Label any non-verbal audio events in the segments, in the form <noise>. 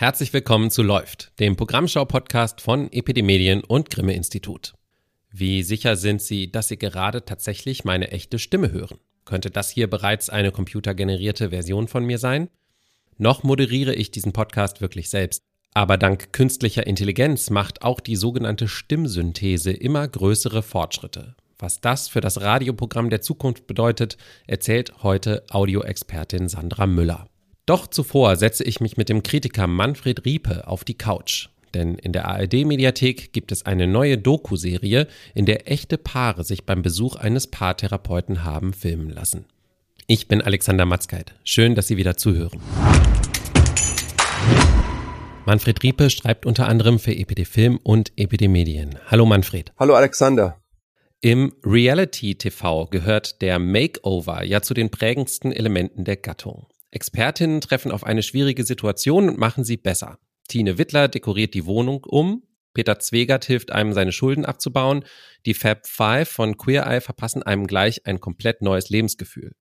Herzlich willkommen zu Läuft, dem Programmschau-Podcast von Epidemedien und Grimme Institut. Wie sicher sind Sie, dass Sie gerade tatsächlich meine echte Stimme hören? Könnte das hier bereits eine computergenerierte Version von mir sein? Noch moderiere ich diesen Podcast wirklich selbst. Aber dank künstlicher Intelligenz macht auch die sogenannte Stimmsynthese immer größere Fortschritte. Was das für das Radioprogramm der Zukunft bedeutet, erzählt heute Audioexpertin Sandra Müller. Doch zuvor setze ich mich mit dem Kritiker Manfred Riepe auf die Couch. Denn in der ARD-Mediathek gibt es eine neue Doku-Serie, in der echte Paare sich beim Besuch eines Paartherapeuten haben filmen lassen. Ich bin Alexander Matzkeit. Schön, dass Sie wieder zuhören. Manfred Riepe schreibt unter anderem für EPD Film und EPD Medien. Hallo Manfred. Hallo Alexander. Im Reality-TV gehört der Makeover ja zu den prägendsten Elementen der Gattung. Expertinnen treffen auf eine schwierige Situation und machen sie besser. Tine Wittler dekoriert die Wohnung um, Peter Zwegert hilft einem, seine Schulden abzubauen, die Fab Five von Queer Eye verpassen einem gleich ein komplett neues Lebensgefühl.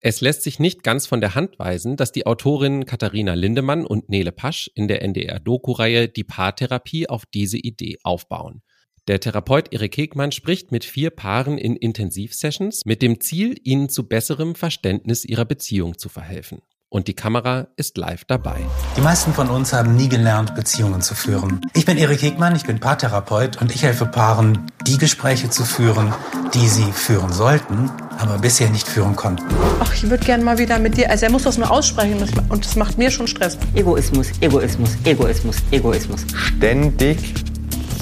Es lässt sich nicht ganz von der Hand weisen, dass die Autorinnen Katharina Lindemann und Nele Pasch in der NDR-Doku-Reihe Die Paartherapie auf diese Idee aufbauen. Der Therapeut Erik Hegmann spricht mit vier Paaren in Intensivsessions mit dem Ziel, ihnen zu besserem Verständnis ihrer Beziehung zu verhelfen und die Kamera ist live dabei. Die meisten von uns haben nie gelernt, Beziehungen zu führen. Ich bin Erik Hegmann, ich bin Paartherapeut und ich helfe Paaren, die Gespräche zu führen, die sie führen sollten, aber bisher nicht führen konnten. Ach, ich würde gerne mal wieder mit dir. Also er muss das nur aussprechen und das macht mir schon Stress. Egoismus, Egoismus, Egoismus, Egoismus. Ständig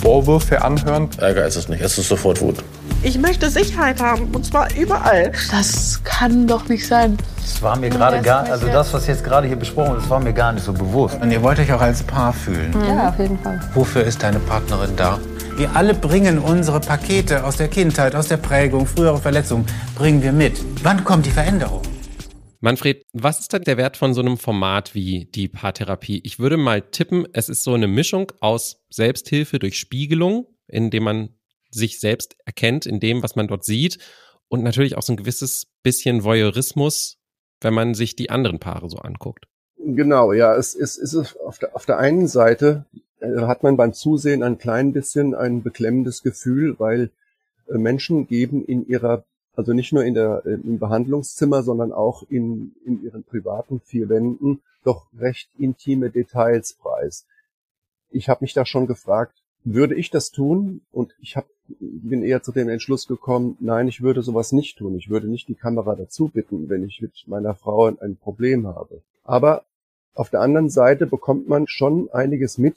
Vorwürfe anhören. Ärger ist es nicht, es ist sofort Wut. Ich möchte Sicherheit haben und zwar überall. Das kann doch nicht sein. Das war mir gerade gar, also das, was jetzt gerade hier besprochen ist, war mir gar nicht so bewusst. Und ihr wollt euch auch als Paar fühlen. Ja, auf jeden Fall. Wofür ist deine Partnerin da? Wir alle bringen unsere Pakete aus der Kindheit, aus der Prägung, frühere Verletzungen, bringen wir mit. Wann kommt die Veränderung? Manfred, was ist denn der Wert von so einem Format wie die Paartherapie? Ich würde mal tippen, es ist so eine Mischung aus Selbsthilfe durch Spiegelung, indem man sich selbst erkennt in dem, was man dort sieht. Und natürlich auch so ein gewisses bisschen Voyeurismus, wenn man sich die anderen Paare so anguckt. Genau, ja, es ist, es ist auf der, auf der einen Seite äh, hat man beim Zusehen ein klein bisschen ein beklemmendes Gefühl, weil äh, Menschen geben in ihrer, also nicht nur in der, äh, im Behandlungszimmer, sondern auch in, in ihren privaten vier Wänden doch recht intime Details preis. Ich habe mich da schon gefragt, würde ich das tun? Und ich hab, bin eher zu dem Entschluss gekommen, nein, ich würde sowas nicht tun. Ich würde nicht die Kamera dazu bitten, wenn ich mit meiner Frau ein Problem habe. Aber auf der anderen Seite bekommt man schon einiges mit,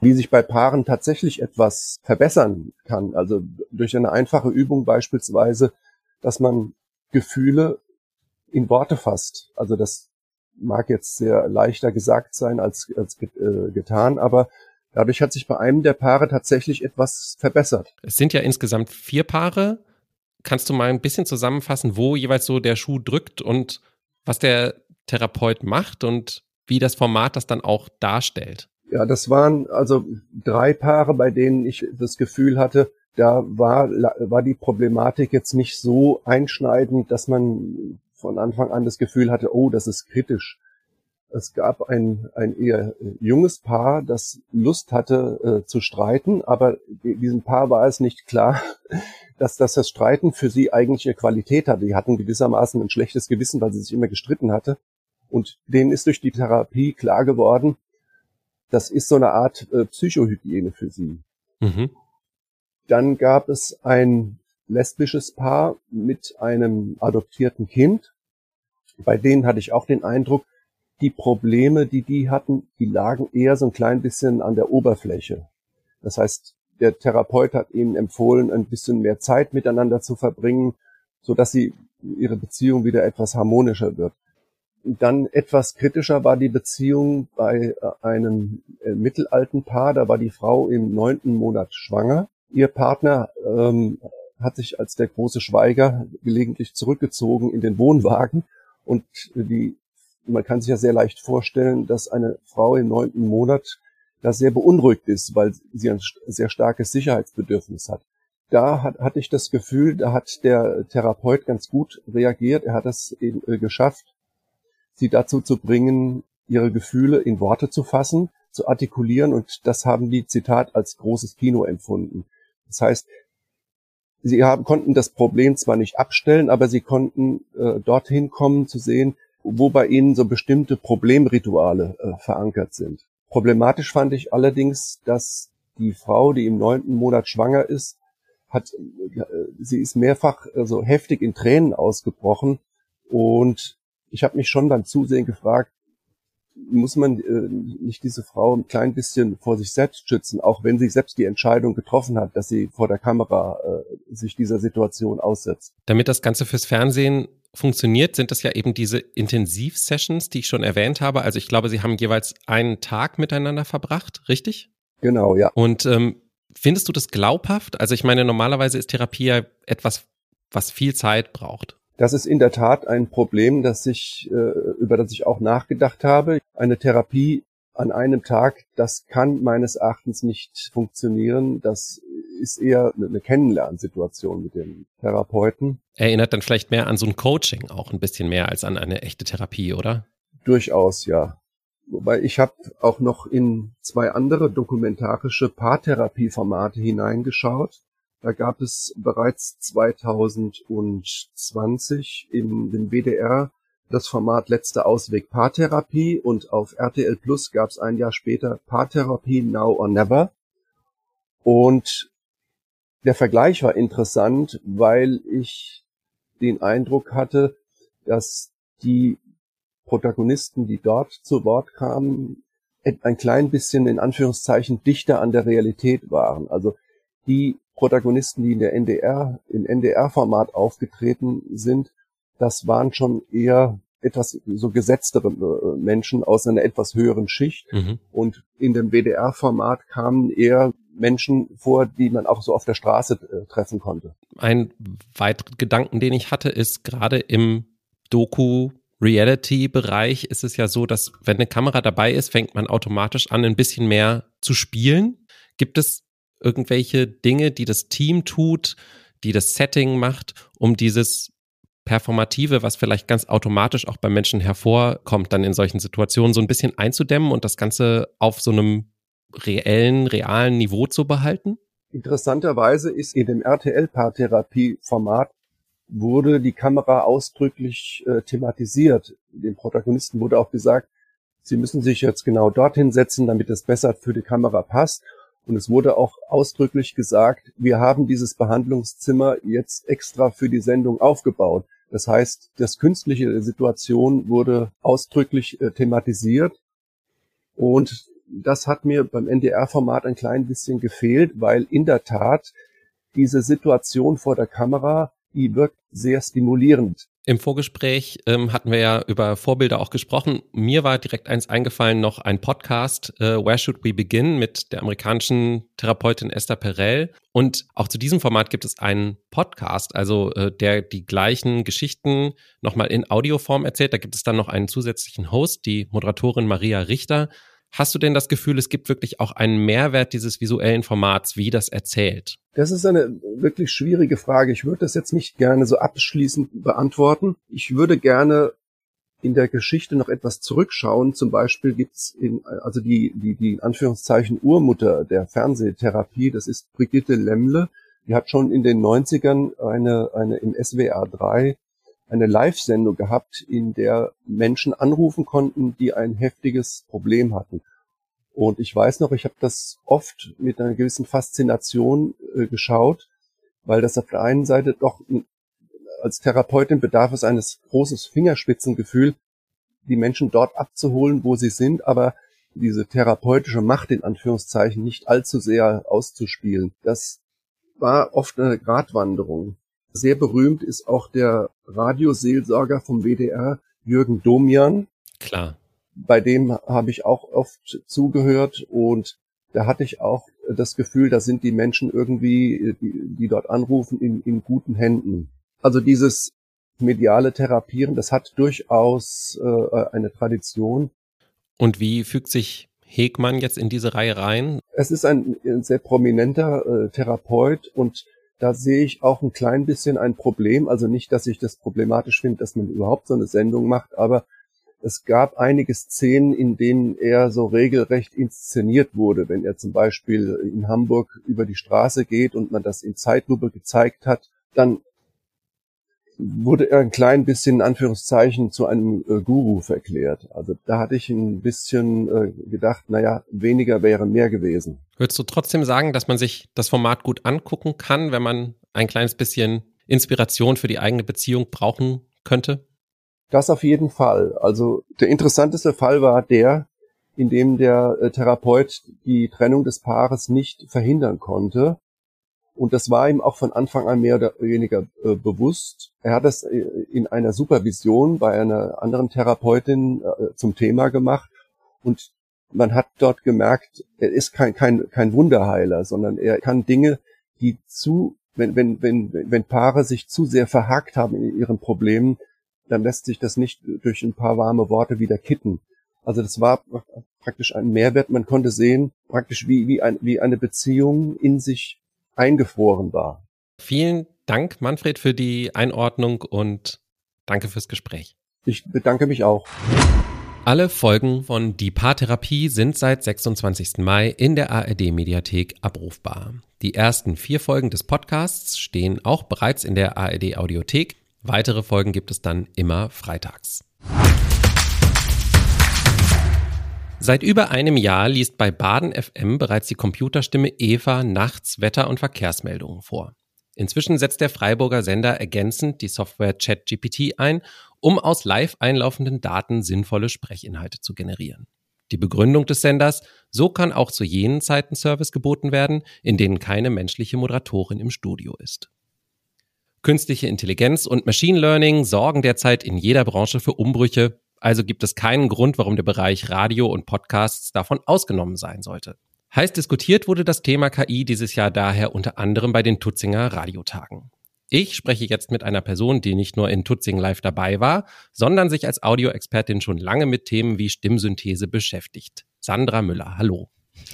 wie sich bei Paaren tatsächlich etwas verbessern kann. Also durch eine einfache Übung beispielsweise, dass man Gefühle in Worte fasst. Also das mag jetzt sehr leichter gesagt sein als, als äh, getan, aber Dadurch hat sich bei einem der Paare tatsächlich etwas verbessert. Es sind ja insgesamt vier Paare. Kannst du mal ein bisschen zusammenfassen, wo jeweils so der Schuh drückt und was der Therapeut macht und wie das Format das dann auch darstellt? Ja, das waren also drei Paare, bei denen ich das Gefühl hatte, da war, war die Problematik jetzt nicht so einschneidend, dass man von Anfang an das Gefühl hatte, oh, das ist kritisch. Es gab ein, ein eher junges Paar, das Lust hatte äh, zu streiten, aber diesem Paar war es nicht klar, <laughs> dass, dass das Streiten für sie eigentlich eine Qualität hatte. Die hatten gewissermaßen ein schlechtes Gewissen, weil sie sich immer gestritten hatte. Und denen ist durch die Therapie klar geworden, das ist so eine Art äh, Psychohygiene für sie. Mhm. Dann gab es ein lesbisches Paar mit einem adoptierten Kind. Bei denen hatte ich auch den Eindruck, die Probleme, die die hatten, die lagen eher so ein klein bisschen an der Oberfläche. Das heißt, der Therapeut hat ihnen empfohlen, ein bisschen mehr Zeit miteinander zu verbringen, so dass sie ihre Beziehung wieder etwas harmonischer wird. Dann etwas kritischer war die Beziehung bei äh, einem äh, mittelalten Paar. Da war die Frau im neunten Monat schwanger. Ihr Partner ähm, hat sich als der große Schweiger gelegentlich zurückgezogen in den Wohnwagen und die man kann sich ja sehr leicht vorstellen, dass eine Frau im neunten Monat da sehr beunruhigt ist, weil sie ein sehr starkes Sicherheitsbedürfnis hat. Da hat, hatte ich das Gefühl, da hat der Therapeut ganz gut reagiert. Er hat es eben äh, geschafft, sie dazu zu bringen, ihre Gefühle in Worte zu fassen, zu artikulieren und das haben die, Zitat, als großes Kino empfunden. Das heißt, sie haben, konnten das Problem zwar nicht abstellen, aber sie konnten äh, dorthin kommen zu sehen, wo bei ihnen so bestimmte Problemrituale äh, verankert sind. Problematisch fand ich allerdings, dass die Frau, die im neunten Monat schwanger ist, hat, äh, sie ist mehrfach so also heftig in Tränen ausgebrochen und ich habe mich schon beim Zusehen gefragt, muss man äh, nicht diese Frau ein klein bisschen vor sich selbst schützen, auch wenn sie selbst die Entscheidung getroffen hat, dass sie vor der Kamera äh, sich dieser Situation aussetzt. Damit das Ganze fürs Fernsehen funktioniert, sind das ja eben diese Intensivsessions, die ich schon erwähnt habe. Also ich glaube, Sie haben jeweils einen Tag miteinander verbracht, richtig? Genau, ja. Und ähm, findest du das glaubhaft? Also ich meine, normalerweise ist Therapie ja etwas, was viel Zeit braucht. Das ist in der Tat ein Problem, das ich, äh, über das ich auch nachgedacht habe. Eine Therapie an einem Tag, das kann meines Erachtens nicht funktionieren. Das ist eher eine Kennenlernsituation mit dem Therapeuten. Erinnert dann vielleicht mehr an so ein Coaching auch ein bisschen mehr als an eine echte Therapie, oder? Durchaus, ja. Wobei ich habe auch noch in zwei andere dokumentarische Paartherapieformate hineingeschaut. Da gab es bereits 2020 in dem WDR das Format Letzter Ausweg Paartherapie und auf RTL Plus gab es ein Jahr später Paartherapie Now or Never. Und der Vergleich war interessant, weil ich den Eindruck hatte, dass die Protagonisten, die dort zu Wort kamen, ein klein bisschen in Anführungszeichen dichter an der Realität waren. Also die Protagonisten, die in der NDR, im NDR-Format aufgetreten sind, das waren schon eher etwas so gesetztere äh, Menschen aus einer etwas höheren Schicht. Mhm. Und in dem WDR-Format kamen eher Menschen vor, die man auch so auf der Straße äh, treffen konnte. Ein weiterer Gedanken, den ich hatte, ist gerade im Doku Reality-Bereich ist es ja so, dass wenn eine Kamera dabei ist, fängt man automatisch an, ein bisschen mehr zu spielen. Gibt es irgendwelche Dinge, die das Team tut, die das Setting macht, um dieses Performative, was vielleicht ganz automatisch auch bei Menschen hervorkommt, dann in solchen Situationen so ein bisschen einzudämmen und das Ganze auf so einem reellen, realen Niveau zu behalten? Interessanterweise ist in dem RTL-Paartherapie-Format wurde die Kamera ausdrücklich äh, thematisiert. Dem Protagonisten wurde auch gesagt, sie müssen sich jetzt genau dorthin setzen, damit es besser für die Kamera passt. Und es wurde auch ausdrücklich gesagt, wir haben dieses Behandlungszimmer jetzt extra für die Sendung aufgebaut. Das heißt, das künstliche Situation wurde ausdrücklich äh, thematisiert. Und das hat mir beim NDR-Format ein klein bisschen gefehlt, weil in der Tat diese Situation vor der Kamera, die wirkt sehr stimulierend. Im Vorgespräch ähm, hatten wir ja über Vorbilder auch gesprochen. Mir war direkt eins eingefallen, noch ein Podcast, äh, Where Should We Begin, mit der amerikanischen Therapeutin Esther Perel. Und auch zu diesem Format gibt es einen Podcast, also äh, der die gleichen Geschichten nochmal in Audioform erzählt. Da gibt es dann noch einen zusätzlichen Host, die Moderatorin Maria Richter. Hast du denn das Gefühl, es gibt wirklich auch einen Mehrwert dieses visuellen Formats, wie das erzählt? Das ist eine wirklich schwierige Frage. Ich würde das jetzt nicht gerne so abschließend beantworten. Ich würde gerne in der Geschichte noch etwas zurückschauen. Zum Beispiel gibt's in, also die, die, die Anführungszeichen Urmutter der Fernsehtherapie, das ist Brigitte Lemmle. Die hat schon in den 90ern eine, eine im SWR 3 eine Live-Sendung gehabt, in der Menschen anrufen konnten, die ein heftiges Problem hatten. Und ich weiß noch, ich habe das oft mit einer gewissen Faszination äh, geschaut, weil das auf der einen Seite doch als Therapeutin bedarf es eines großes Fingerspitzengefühl, die Menschen dort abzuholen, wo sie sind, aber diese therapeutische Macht in Anführungszeichen nicht allzu sehr auszuspielen. Das war oft eine Gratwanderung. Sehr berühmt ist auch der Radioseelsorger vom WDR, Jürgen Domian. Klar. Bei dem habe ich auch oft zugehört und da hatte ich auch das Gefühl, da sind die Menschen irgendwie, die, die dort anrufen, in, in guten Händen. Also dieses mediale Therapieren, das hat durchaus äh, eine Tradition. Und wie fügt sich Hegmann jetzt in diese Reihe rein? Es ist ein, ein sehr prominenter äh, Therapeut und da sehe ich auch ein klein bisschen ein Problem. Also nicht, dass ich das problematisch finde, dass man überhaupt so eine Sendung macht, aber es gab einige Szenen, in denen er so regelrecht inszeniert wurde. Wenn er zum Beispiel in Hamburg über die Straße geht und man das in Zeitlupe gezeigt hat, dann wurde er ein klein bisschen in Anführungszeichen zu einem äh, Guru verklärt. Also da hatte ich ein bisschen äh, gedacht, naja, weniger wäre mehr gewesen. Würdest du trotzdem sagen, dass man sich das Format gut angucken kann, wenn man ein kleines bisschen Inspiration für die eigene Beziehung brauchen könnte? Das auf jeden Fall. Also der interessanteste Fall war der, in dem der äh, Therapeut die Trennung des Paares nicht verhindern konnte. Und das war ihm auch von Anfang an mehr oder weniger äh, bewusst. Er hat das äh, in einer Supervision bei einer anderen Therapeutin äh, zum Thema gemacht. Und man hat dort gemerkt, er ist kein, kein, kein Wunderheiler, sondern er kann Dinge, die zu, wenn, wenn, wenn, wenn Paare sich zu sehr verhakt haben in ihren Problemen, dann lässt sich das nicht durch ein paar warme Worte wieder kitten. Also das war praktisch ein Mehrwert. Man konnte sehen, praktisch wie, wie, ein, wie eine Beziehung in sich eingefroren war. Vielen Dank, Manfred, für die Einordnung und danke fürs Gespräch. Ich bedanke mich auch. Alle Folgen von Die Paartherapie sind seit 26. Mai in der ARD Mediathek abrufbar. Die ersten vier Folgen des Podcasts stehen auch bereits in der ARD Audiothek. Weitere Folgen gibt es dann immer freitags. Seit über einem Jahr liest bei Baden FM bereits die Computerstimme Eva nachts Wetter- und Verkehrsmeldungen vor. Inzwischen setzt der Freiburger Sender ergänzend die Software ChatGPT ein, um aus live einlaufenden Daten sinnvolle Sprechinhalte zu generieren. Die Begründung des Senders, so kann auch zu jenen Zeiten Service geboten werden, in denen keine menschliche Moderatorin im Studio ist. Künstliche Intelligenz und Machine Learning sorgen derzeit in jeder Branche für Umbrüche, also gibt es keinen Grund, warum der Bereich Radio und Podcasts davon ausgenommen sein sollte. Heiß diskutiert wurde das Thema KI dieses Jahr daher unter anderem bei den Tutzinger Radiotagen. Ich spreche jetzt mit einer Person, die nicht nur in Tutzing live dabei war, sondern sich als Audioexpertin schon lange mit Themen wie Stimmsynthese beschäftigt. Sandra Müller, hallo.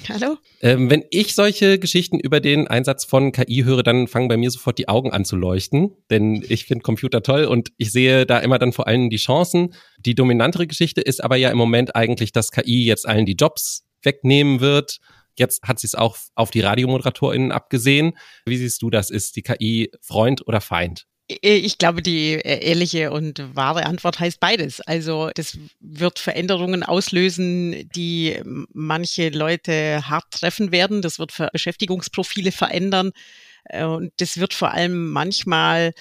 Hallo. Ähm, wenn ich solche Geschichten über den Einsatz von KI höre, dann fangen bei mir sofort die Augen an zu leuchten, denn ich finde Computer toll und ich sehe da immer dann vor allem die Chancen. Die dominantere Geschichte ist aber ja im Moment eigentlich, dass KI jetzt allen die Jobs wegnehmen wird. Jetzt hat sie es auch auf die RadiomoderatorInnen abgesehen. Wie siehst du das? Ist die KI Freund oder Feind? Äh, ich glaube, die äh, ehrliche und wahre Antwort heißt beides. Also das wird Veränderungen auslösen, die manche Leute hart treffen werden. Das wird Beschäftigungsprofile verändern. Äh, und das wird vor allem manchmal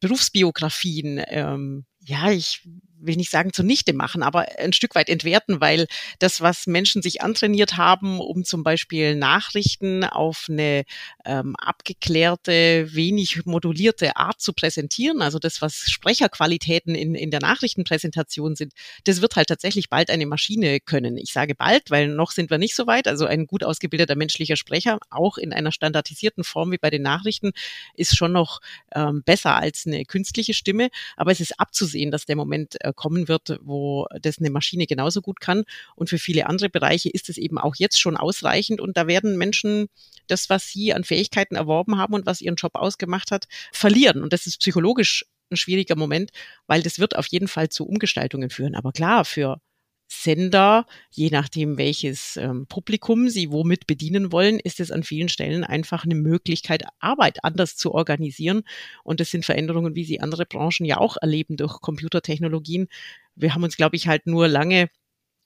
Berufsbiografien, ähm, ja, ich will nicht sagen zunichte machen, aber ein Stück weit entwerten, weil das, was Menschen sich antrainiert haben, um zum Beispiel Nachrichten auf eine ähm, abgeklärte, wenig modulierte Art zu präsentieren, also das, was Sprecherqualitäten in, in der Nachrichtenpräsentation sind, das wird halt tatsächlich bald eine Maschine können. Ich sage bald, weil noch sind wir nicht so weit. Also ein gut ausgebildeter menschlicher Sprecher, auch in einer standardisierten Form wie bei den Nachrichten, ist schon noch ähm, besser als eine künstliche Stimme. Aber es ist abzusehen, dass der Moment äh, kommen wird, wo das eine Maschine genauso gut kann. Und für viele andere Bereiche ist es eben auch jetzt schon ausreichend. Und da werden Menschen das, was sie an Fähigkeiten erworben haben und was ihren Job ausgemacht hat, verlieren. Und das ist psychologisch ein schwieriger Moment, weil das wird auf jeden Fall zu Umgestaltungen führen. Aber klar, für Sender, je nachdem welches ähm, Publikum sie womit bedienen wollen, ist es an vielen Stellen einfach eine Möglichkeit, Arbeit anders zu organisieren. Und das sind Veränderungen, wie sie andere Branchen ja auch erleben durch Computertechnologien. Wir haben uns, glaube ich, halt nur lange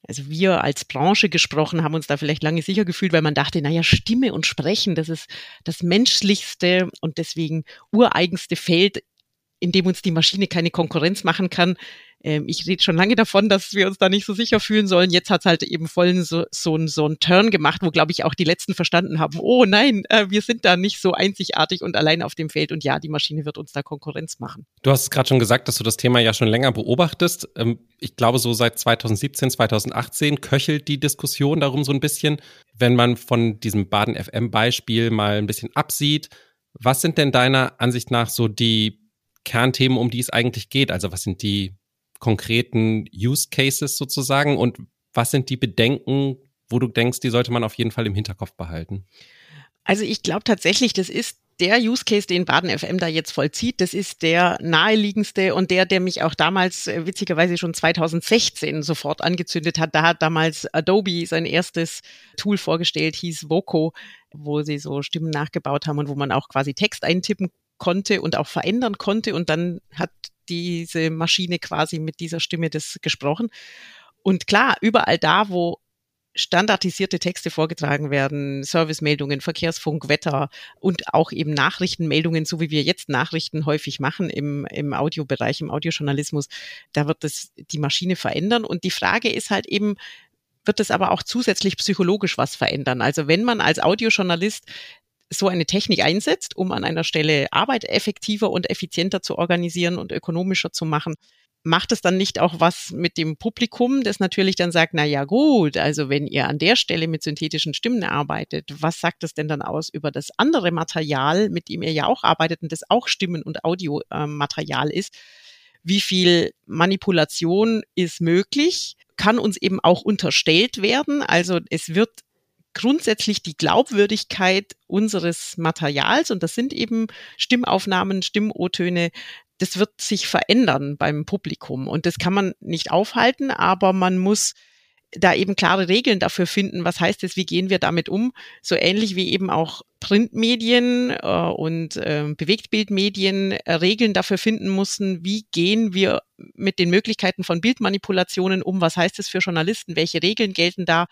also wir als Branche gesprochen, haben uns da vielleicht lange sicher gefühlt, weil man dachte, naja, Stimme und Sprechen, das ist das menschlichste und deswegen ureigenste Feld, in dem uns die Maschine keine Konkurrenz machen kann. Ähm, ich rede schon lange davon, dass wir uns da nicht so sicher fühlen sollen. Jetzt hat es halt eben voll so, so, so einen Turn gemacht, wo, glaube ich, auch die Letzten verstanden haben, oh nein, äh, wir sind da nicht so einzigartig und allein auf dem Feld. Und ja, die Maschine wird uns da Konkurrenz machen. Du hast gerade schon gesagt, dass du das Thema ja schon länger beobachtest. Ähm, ich glaube, so seit 2017, 2018 köchelt die Diskussion darum so ein bisschen. Wenn man von diesem Baden-FM-Beispiel mal ein bisschen absieht, was sind denn deiner Ansicht nach so die Kernthemen, um die es eigentlich geht? Also was sind die konkreten Use Cases sozusagen und was sind die Bedenken, wo du denkst, die sollte man auf jeden Fall im Hinterkopf behalten? Also ich glaube tatsächlich, das ist der Use Case, den Baden FM da jetzt vollzieht, das ist der naheliegendste und der, der mich auch damals äh, witzigerweise schon 2016 sofort angezündet hat. Da hat damals Adobe sein erstes Tool vorgestellt, hieß Voco, wo sie so Stimmen nachgebaut haben und wo man auch quasi Text eintippen konnte und auch verändern konnte und dann hat diese Maschine quasi mit dieser Stimme das gesprochen. Und klar, überall da, wo standardisierte Texte vorgetragen werden, Servicemeldungen, Verkehrsfunk, Wetter und auch eben Nachrichtenmeldungen, so wie wir jetzt Nachrichten häufig machen im, im Audiobereich, im Audiojournalismus, da wird das die Maschine verändern. Und die Frage ist halt eben, wird es aber auch zusätzlich psychologisch was verändern? Also wenn man als Audiojournalist so eine Technik einsetzt, um an einer Stelle Arbeit effektiver und effizienter zu organisieren und ökonomischer zu machen, macht es dann nicht auch was mit dem Publikum, das natürlich dann sagt, na ja, gut, also wenn ihr an der Stelle mit synthetischen Stimmen arbeitet, was sagt das denn dann aus über das andere Material, mit dem ihr ja auch arbeitet und das auch Stimmen und Audiomaterial ist? Wie viel Manipulation ist möglich? Kann uns eben auch unterstellt werden. Also es wird grundsätzlich die Glaubwürdigkeit unseres Materials, und das sind eben Stimmaufnahmen, Stimm-O-Töne, das wird sich verändern beim Publikum. Und das kann man nicht aufhalten, aber man muss da eben klare Regeln dafür finden, was heißt es, wie gehen wir damit um, so ähnlich wie eben auch Printmedien äh, und äh, Bewegtbildmedien äh, Regeln dafür finden mussten, wie gehen wir mit den Möglichkeiten von Bildmanipulationen um, was heißt es für Journalisten, welche Regeln gelten da,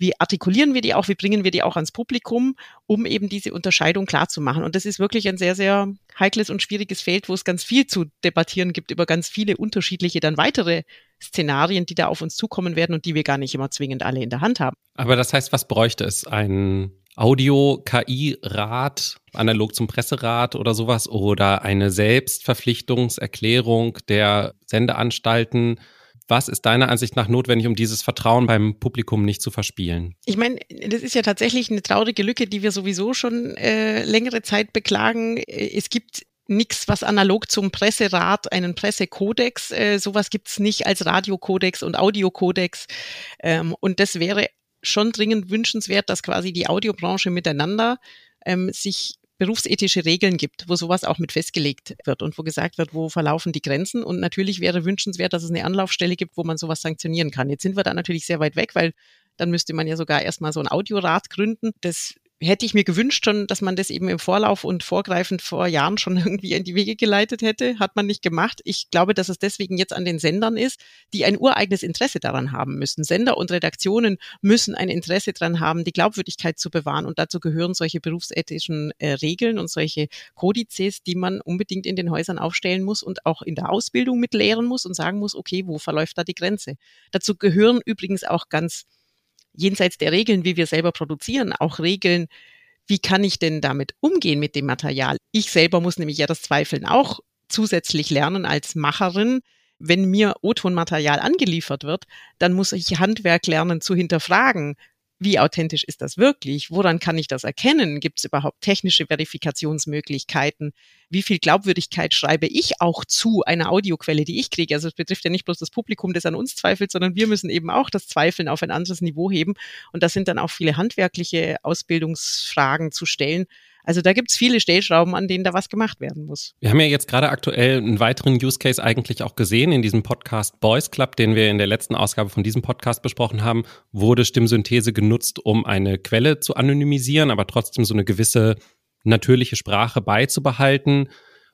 wie artikulieren wir die auch, wie bringen wir die auch ans Publikum, um eben diese Unterscheidung klar zu machen. Und das ist wirklich ein sehr, sehr heikles und schwieriges Feld, wo es ganz viel zu debattieren gibt über ganz viele unterschiedliche dann weitere Szenarien, die da auf uns zukommen werden und die wir gar nicht immer zwingend alle in der Hand haben. Aber das heißt, was bräuchte es? Ein Audio-KI-Rat, analog zum Presserat oder sowas oder eine Selbstverpflichtungserklärung der Sendeanstalten? Was ist deiner Ansicht nach notwendig, um dieses Vertrauen beim Publikum nicht zu verspielen? Ich meine, das ist ja tatsächlich eine traurige Lücke, die wir sowieso schon äh, längere Zeit beklagen. Es gibt nichts, was analog zum Presserat, einen Pressekodex, äh, sowas gibt's nicht als Radiokodex und Audiokodex. Ähm, und das wäre schon dringend wünschenswert, dass quasi die Audiobranche miteinander ähm, sich berufsethische Regeln gibt, wo sowas auch mit festgelegt wird und wo gesagt wird, wo verlaufen die Grenzen. Und natürlich wäre wünschenswert, dass es eine Anlaufstelle gibt, wo man sowas sanktionieren kann. Jetzt sind wir da natürlich sehr weit weg, weil dann müsste man ja sogar erstmal so ein Audiorat gründen. Das hätte ich mir gewünscht schon, dass man das eben im Vorlauf und vorgreifend vor Jahren schon <laughs> irgendwie in die Wege geleitet hätte. Hat man nicht gemacht. Ich glaube, dass es deswegen jetzt an den Sendern ist, die ein ureigenes Interesse daran haben müssen. Sender und Redaktionen müssen ein Interesse daran haben, die Glaubwürdigkeit zu bewahren. Und dazu gehören solche berufsethischen äh, Regeln und solche Kodizes, die man unbedingt in den Häusern aufstellen muss und auch in der Ausbildung mitlehren muss und sagen muss, okay, wo verläuft da die Grenze? Dazu gehören übrigens auch ganz jenseits der Regeln, wie wir selber produzieren, auch Regeln, wie kann ich denn damit umgehen mit dem Material? Ich selber muss nämlich ja das Zweifeln auch zusätzlich lernen als Macherin. Wenn mir O-Ton-Material angeliefert wird, dann muss ich Handwerk lernen zu hinterfragen wie authentisch ist das wirklich? Woran kann ich das erkennen? Gibt es überhaupt technische Verifikationsmöglichkeiten? Wie viel Glaubwürdigkeit schreibe ich auch zu einer Audioquelle, die ich kriege? Also es betrifft ja nicht bloß das Publikum, das an uns zweifelt, sondern wir müssen eben auch das Zweifeln auf ein anderes Niveau heben. Und das sind dann auch viele handwerkliche Ausbildungsfragen zu stellen. Also da gibt's viele Stellschrauben, an denen da was gemacht werden muss. Wir haben ja jetzt gerade aktuell einen weiteren Use Case eigentlich auch gesehen in diesem Podcast Boys Club, den wir in der letzten Ausgabe von diesem Podcast besprochen haben, wurde Stimmsynthese genutzt, um eine Quelle zu anonymisieren, aber trotzdem so eine gewisse natürliche Sprache beizubehalten.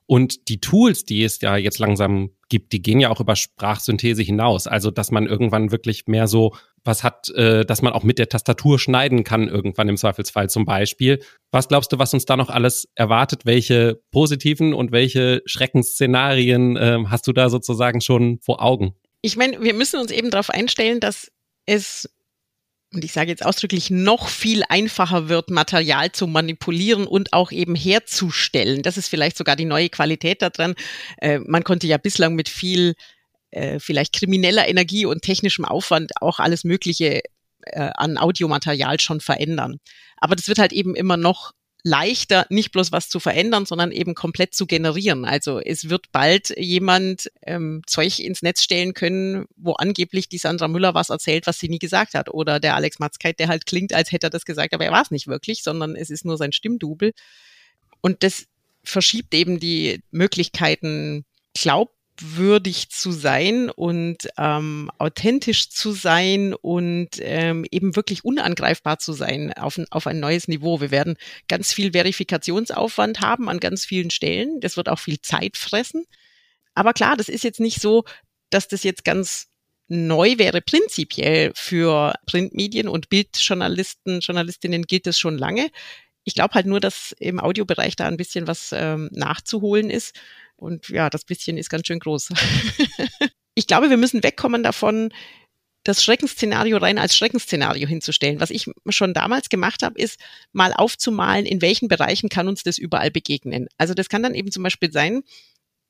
Und die Tools, die es ja jetzt langsam gibt, die gehen ja auch über Sprachsynthese hinaus. Also, dass man irgendwann wirklich mehr so was hat, äh, dass man auch mit der Tastatur schneiden kann, irgendwann im Zweifelsfall zum Beispiel. Was glaubst du, was uns da noch alles erwartet? Welche positiven und welche Schreckensszenarien äh, hast du da sozusagen schon vor Augen? Ich meine, wir müssen uns eben darauf einstellen, dass es und ich sage jetzt ausdrücklich, noch viel einfacher wird, Material zu manipulieren und auch eben herzustellen. Das ist vielleicht sogar die neue Qualität daran. Äh, man konnte ja bislang mit viel äh, vielleicht krimineller Energie und technischem Aufwand auch alles Mögliche äh, an Audiomaterial schon verändern. Aber das wird halt eben immer noch leichter, nicht bloß was zu verändern, sondern eben komplett zu generieren. Also es wird bald jemand ähm, Zeug ins Netz stellen können, wo angeblich die Sandra Müller was erzählt, was sie nie gesagt hat. Oder der Alex Matzkeit, der halt klingt, als hätte er das gesagt, aber er war es nicht wirklich, sondern es ist nur sein Stimmdubel. Und das verschiebt eben die Möglichkeiten, glaubwürdig zu sein und ähm, authentisch zu sein und ähm, eben wirklich unangreifbar zu sein auf ein, auf ein neues Niveau. Wir werden ganz viel Verifikationsaufwand haben an ganz vielen Stellen. Das wird auch viel Zeit fressen. Aber klar, das ist jetzt nicht so, dass das jetzt ganz neu wäre prinzipiell für Printmedien und Bildjournalisten, Journalistinnen gilt das schon lange. Ich glaube halt nur, dass im Audiobereich da ein bisschen was ähm, nachzuholen ist. Und ja, das bisschen ist ganz schön groß. <laughs> ich glaube, wir müssen wegkommen davon, das Schreckensszenario rein als Schreckensszenario hinzustellen. Was ich schon damals gemacht habe, ist mal aufzumalen, in welchen Bereichen kann uns das überall begegnen. Also das kann dann eben zum Beispiel sein,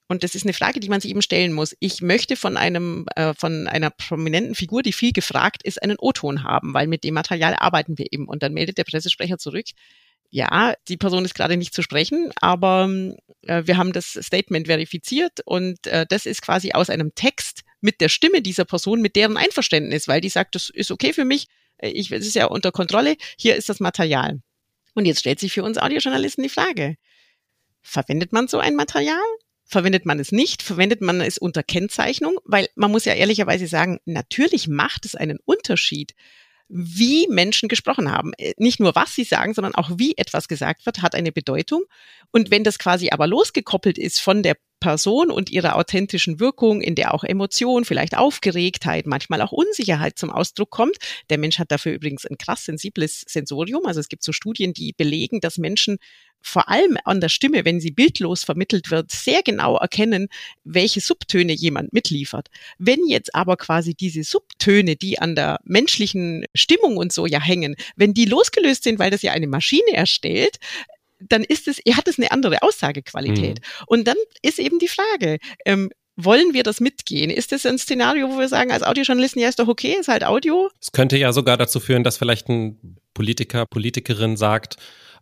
und das ist eine Frage, die man sich eben stellen muss. Ich möchte von einem, äh, von einer prominenten Figur, die viel gefragt ist, einen O-Ton haben, weil mit dem Material arbeiten wir eben. Und dann meldet der Pressesprecher zurück, ja, die Person ist gerade nicht zu sprechen, aber äh, wir haben das Statement verifiziert und äh, das ist quasi aus einem Text mit der Stimme dieser Person, mit deren Einverständnis, weil die sagt, das ist okay für mich, äh, ich, es ist ja unter Kontrolle, hier ist das Material. Und jetzt stellt sich für uns Audiojournalisten die Frage, verwendet man so ein Material? Verwendet man es nicht? Verwendet man es unter Kennzeichnung? Weil man muss ja ehrlicherweise sagen, natürlich macht es einen Unterschied, wie Menschen gesprochen haben. Äh, nicht nur, was sie sagen, sondern auch wie etwas gesagt wird, hat eine Bedeutung. Und wenn das quasi aber losgekoppelt ist von der Person und ihrer authentischen Wirkung, in der auch Emotion, vielleicht Aufgeregtheit, manchmal auch Unsicherheit zum Ausdruck kommt. Der Mensch hat dafür übrigens ein krass sensibles Sensorium. Also es gibt so Studien, die belegen, dass Menschen vor allem an der Stimme, wenn sie bildlos vermittelt wird, sehr genau erkennen, welche Subtöne jemand mitliefert. Wenn jetzt aber quasi diese Subtöne, die an der menschlichen Stimmung und so ja hängen, wenn die losgelöst sind, weil das ja eine Maschine erstellt, dann ist es, hat es eine andere Aussagequalität. Mhm. Und dann ist eben die Frage, ähm, wollen wir das mitgehen? Ist das ein Szenario, wo wir sagen, als Audiojournalisten, ja, ist doch okay, ist halt Audio? Es könnte ja sogar dazu führen, dass vielleicht ein Politiker, Politikerin sagt,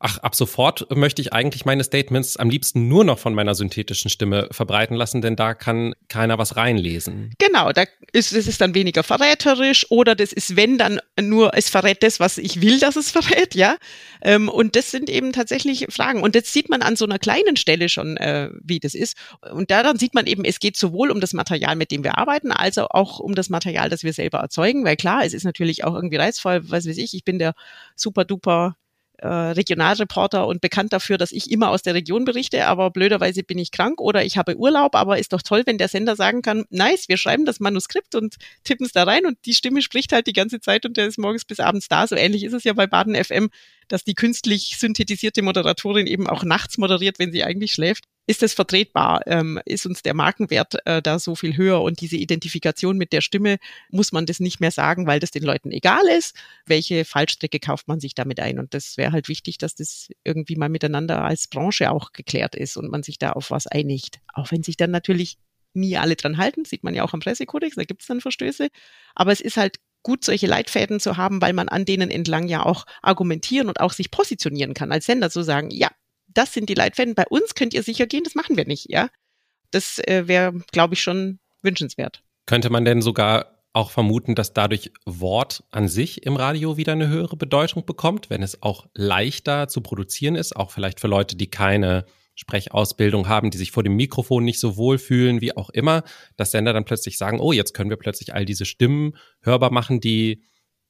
ach, ab sofort möchte ich eigentlich meine Statements am liebsten nur noch von meiner synthetischen Stimme verbreiten lassen, denn da kann keiner was reinlesen. Genau, da ist es ist dann weniger verräterisch oder das ist, wenn dann nur, es verrät das, was ich will, dass es <laughs> verrät, ja. Ähm, und das sind eben tatsächlich Fragen. Und jetzt sieht man an so einer kleinen Stelle schon, äh, wie das ist. Und daran sieht man eben, es geht sowohl um das Material, mit dem wir arbeiten, als auch um das Material, das wir selber erzeugen, weil klar, es ist natürlich auch irgendwie reizvoll, was weiß ich, ich bin der super duper äh, Regionalreporter und bekannt dafür, dass ich immer aus der Region berichte, aber blöderweise bin ich krank oder ich habe Urlaub, aber ist doch toll, wenn der Sender sagen kann, nice, wir schreiben das Manuskript und tippen es da rein und die Stimme spricht halt die ganze Zeit und der ist morgens bis abends da. So ähnlich ist es ja bei Baden FM, dass die künstlich synthetisierte Moderatorin eben auch nachts moderiert, wenn sie eigentlich schläft ist es vertretbar? Ähm, ist uns der Markenwert äh, da so viel höher und diese Identifikation mit der Stimme, muss man das nicht mehr sagen, weil das den Leuten egal ist? Welche Fallstrecke kauft man sich damit ein? Und das wäre halt wichtig, dass das irgendwie mal miteinander als Branche auch geklärt ist und man sich da auf was einigt. Auch wenn sich dann natürlich nie alle dran halten, sieht man ja auch am Pressekodex, da gibt es dann Verstöße. Aber es ist halt gut, solche Leitfäden zu haben, weil man an denen entlang ja auch argumentieren und auch sich positionieren kann, als Sender zu sagen, ja, das sind die Leitfäden. Bei uns könnt ihr sicher gehen, das machen wir nicht, ja. Das äh, wäre, glaube ich, schon wünschenswert. Könnte man denn sogar auch vermuten, dass dadurch Wort an sich im Radio wieder eine höhere Bedeutung bekommt, wenn es auch leichter zu produzieren ist, auch vielleicht für Leute, die keine Sprechausbildung haben, die sich vor dem Mikrofon nicht so wohl fühlen, wie auch immer, dass Sender dann plötzlich sagen, oh, jetzt können wir plötzlich all diese Stimmen hörbar machen, die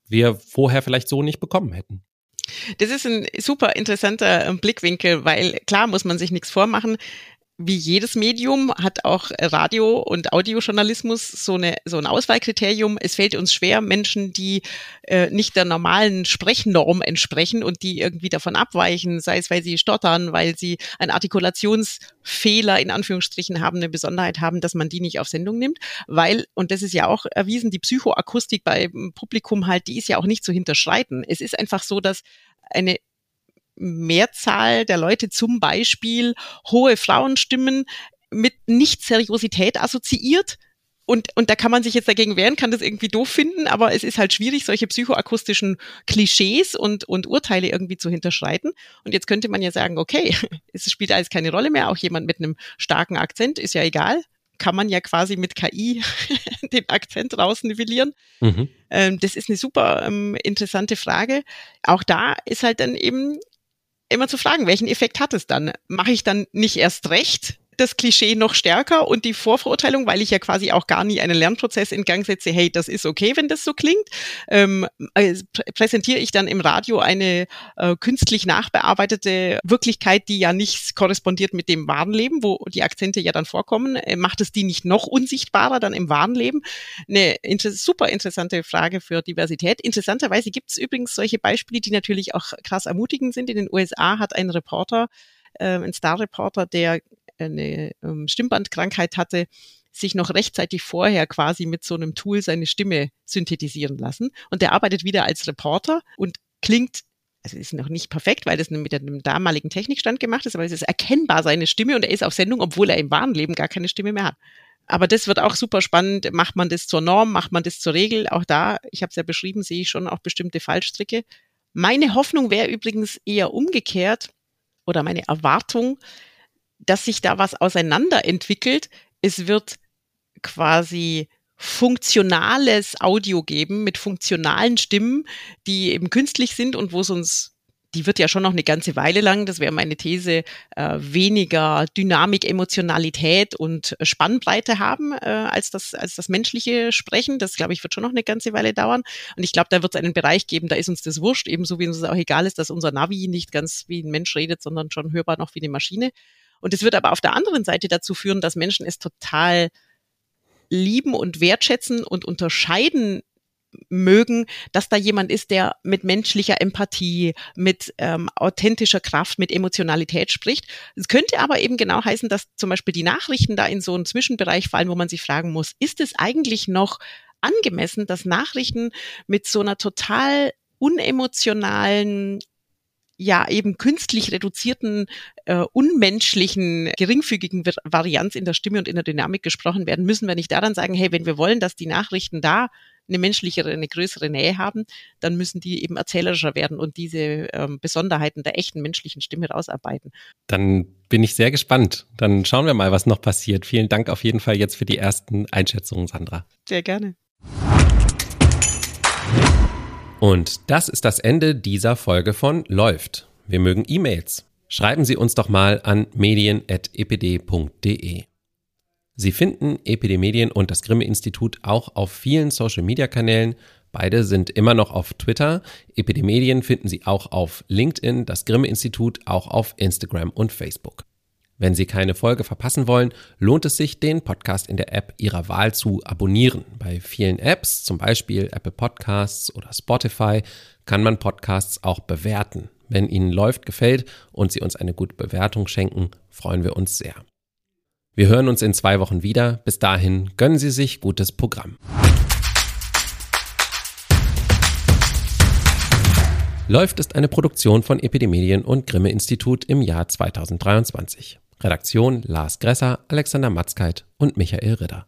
wir vorher vielleicht so nicht bekommen hätten. Das ist ein super interessanter Blickwinkel, weil klar muss man sich nichts vormachen wie jedes Medium hat auch Radio- und Audiojournalismus so, eine, so ein Auswahlkriterium. Es fällt uns schwer, Menschen, die äh, nicht der normalen Sprechnorm entsprechen und die irgendwie davon abweichen, sei es, weil sie stottern, weil sie einen Artikulationsfehler in Anführungsstrichen haben, eine Besonderheit haben, dass man die nicht auf Sendung nimmt. Weil, und das ist ja auch erwiesen, die Psychoakustik beim Publikum halt, die ist ja auch nicht zu hinterschreiten. Es ist einfach so, dass eine Mehrzahl der Leute zum Beispiel hohe Frauenstimmen mit Nicht-Seriosität assoziiert. Und, und da kann man sich jetzt dagegen wehren, kann das irgendwie doof finden, aber es ist halt schwierig, solche psychoakustischen Klischees und, und Urteile irgendwie zu hinterschreiten. Und jetzt könnte man ja sagen, okay, <laughs> es spielt alles keine Rolle mehr, auch jemand mit einem starken Akzent ist ja egal, kann man ja quasi mit KI <laughs> den Akzent rausnivellieren. Mhm. Ähm, das ist eine super ähm, interessante Frage. Auch da ist halt dann eben immer zu fragen, welchen Effekt hat es dann? Mache ich dann nicht erst recht das Klischee noch stärker und die Vorverurteilung, weil ich ja quasi auch gar nie einen Lernprozess in Gang setze, hey, das ist okay, wenn das so klingt. Ähm, äh, prä präsentiere ich dann im Radio eine äh, künstlich nachbearbeitete Wirklichkeit, die ja nicht korrespondiert mit dem wahren Leben, wo die Akzente ja dann vorkommen. Äh, macht es die nicht noch unsichtbarer dann im wahren Leben? Eine inter super interessante Frage für Diversität. Interessanterweise gibt es übrigens solche Beispiele, die natürlich auch krass ermutigend sind. In den USA hat ein Reporter äh, ein Star-Reporter, der eine ähm, Stimmbandkrankheit hatte, sich noch rechtzeitig vorher quasi mit so einem Tool seine Stimme synthetisieren lassen. Und der arbeitet wieder als Reporter und klingt also ist noch nicht perfekt, weil das mit einem damaligen Technikstand gemacht ist, aber es ist erkennbar seine Stimme und er ist auf Sendung, obwohl er im wahren Leben gar keine Stimme mehr hat. Aber das wird auch super spannend. Macht man das zur Norm, macht man das zur Regel? Auch da, ich habe es ja beschrieben, sehe ich schon auch bestimmte Fallstricke. Meine Hoffnung wäre übrigens eher umgekehrt oder meine Erwartung, dass sich da was auseinanderentwickelt. Es wird quasi funktionales Audio geben mit funktionalen Stimmen, die eben künstlich sind und wo es uns die wird ja schon noch eine ganze Weile lang, das wäre meine These, äh, weniger Dynamik, Emotionalität und Spannbreite haben äh, als, das, als das menschliche Sprechen. Das, glaube ich, wird schon noch eine ganze Weile dauern. Und ich glaube, da wird es einen Bereich geben, da ist uns das wurscht, ebenso wie uns auch egal ist, dass unser Navi nicht ganz wie ein Mensch redet, sondern schon hörbar noch wie eine Maschine. Und es wird aber auf der anderen Seite dazu führen, dass Menschen es total lieben und wertschätzen und unterscheiden mögen, dass da jemand ist, der mit menschlicher Empathie, mit ähm, authentischer Kraft, mit Emotionalität spricht. Es könnte aber eben genau heißen, dass zum Beispiel die Nachrichten da in so einen Zwischenbereich fallen, wo man sich fragen muss, ist es eigentlich noch angemessen, dass Nachrichten mit so einer total unemotionalen ja eben künstlich reduzierten, äh, unmenschlichen, geringfügigen Varianz in der Stimme und in der Dynamik gesprochen werden, müssen wir nicht daran sagen, hey, wenn wir wollen, dass die Nachrichten da eine menschlichere, eine größere Nähe haben, dann müssen die eben erzählerischer werden und diese ähm, Besonderheiten der echten menschlichen Stimme rausarbeiten. Dann bin ich sehr gespannt. Dann schauen wir mal, was noch passiert. Vielen Dank auf jeden Fall jetzt für die ersten Einschätzungen, Sandra. Sehr gerne. Und das ist das Ende dieser Folge von Läuft. Wir mögen E-Mails. Schreiben Sie uns doch mal an medien.epd.de. Sie finden Epidemedien und das Grimme-Institut auch auf vielen Social-Media-Kanälen. Beide sind immer noch auf Twitter. Epidemedien finden Sie auch auf LinkedIn, das Grimme-Institut auch auf Instagram und Facebook. Wenn Sie keine Folge verpassen wollen, lohnt es sich, den Podcast in der App Ihrer Wahl zu abonnieren. Bei vielen Apps, zum Beispiel Apple Podcasts oder Spotify, kann man Podcasts auch bewerten. Wenn Ihnen läuft gefällt und Sie uns eine gute Bewertung schenken, freuen wir uns sehr. Wir hören uns in zwei Wochen wieder. Bis dahin gönnen Sie sich gutes Programm. Läuft ist eine Produktion von Epidemedien und Grimme Institut im Jahr 2023. Redaktion Lars Gresser, Alexander Matzkeit und Michael Ritter.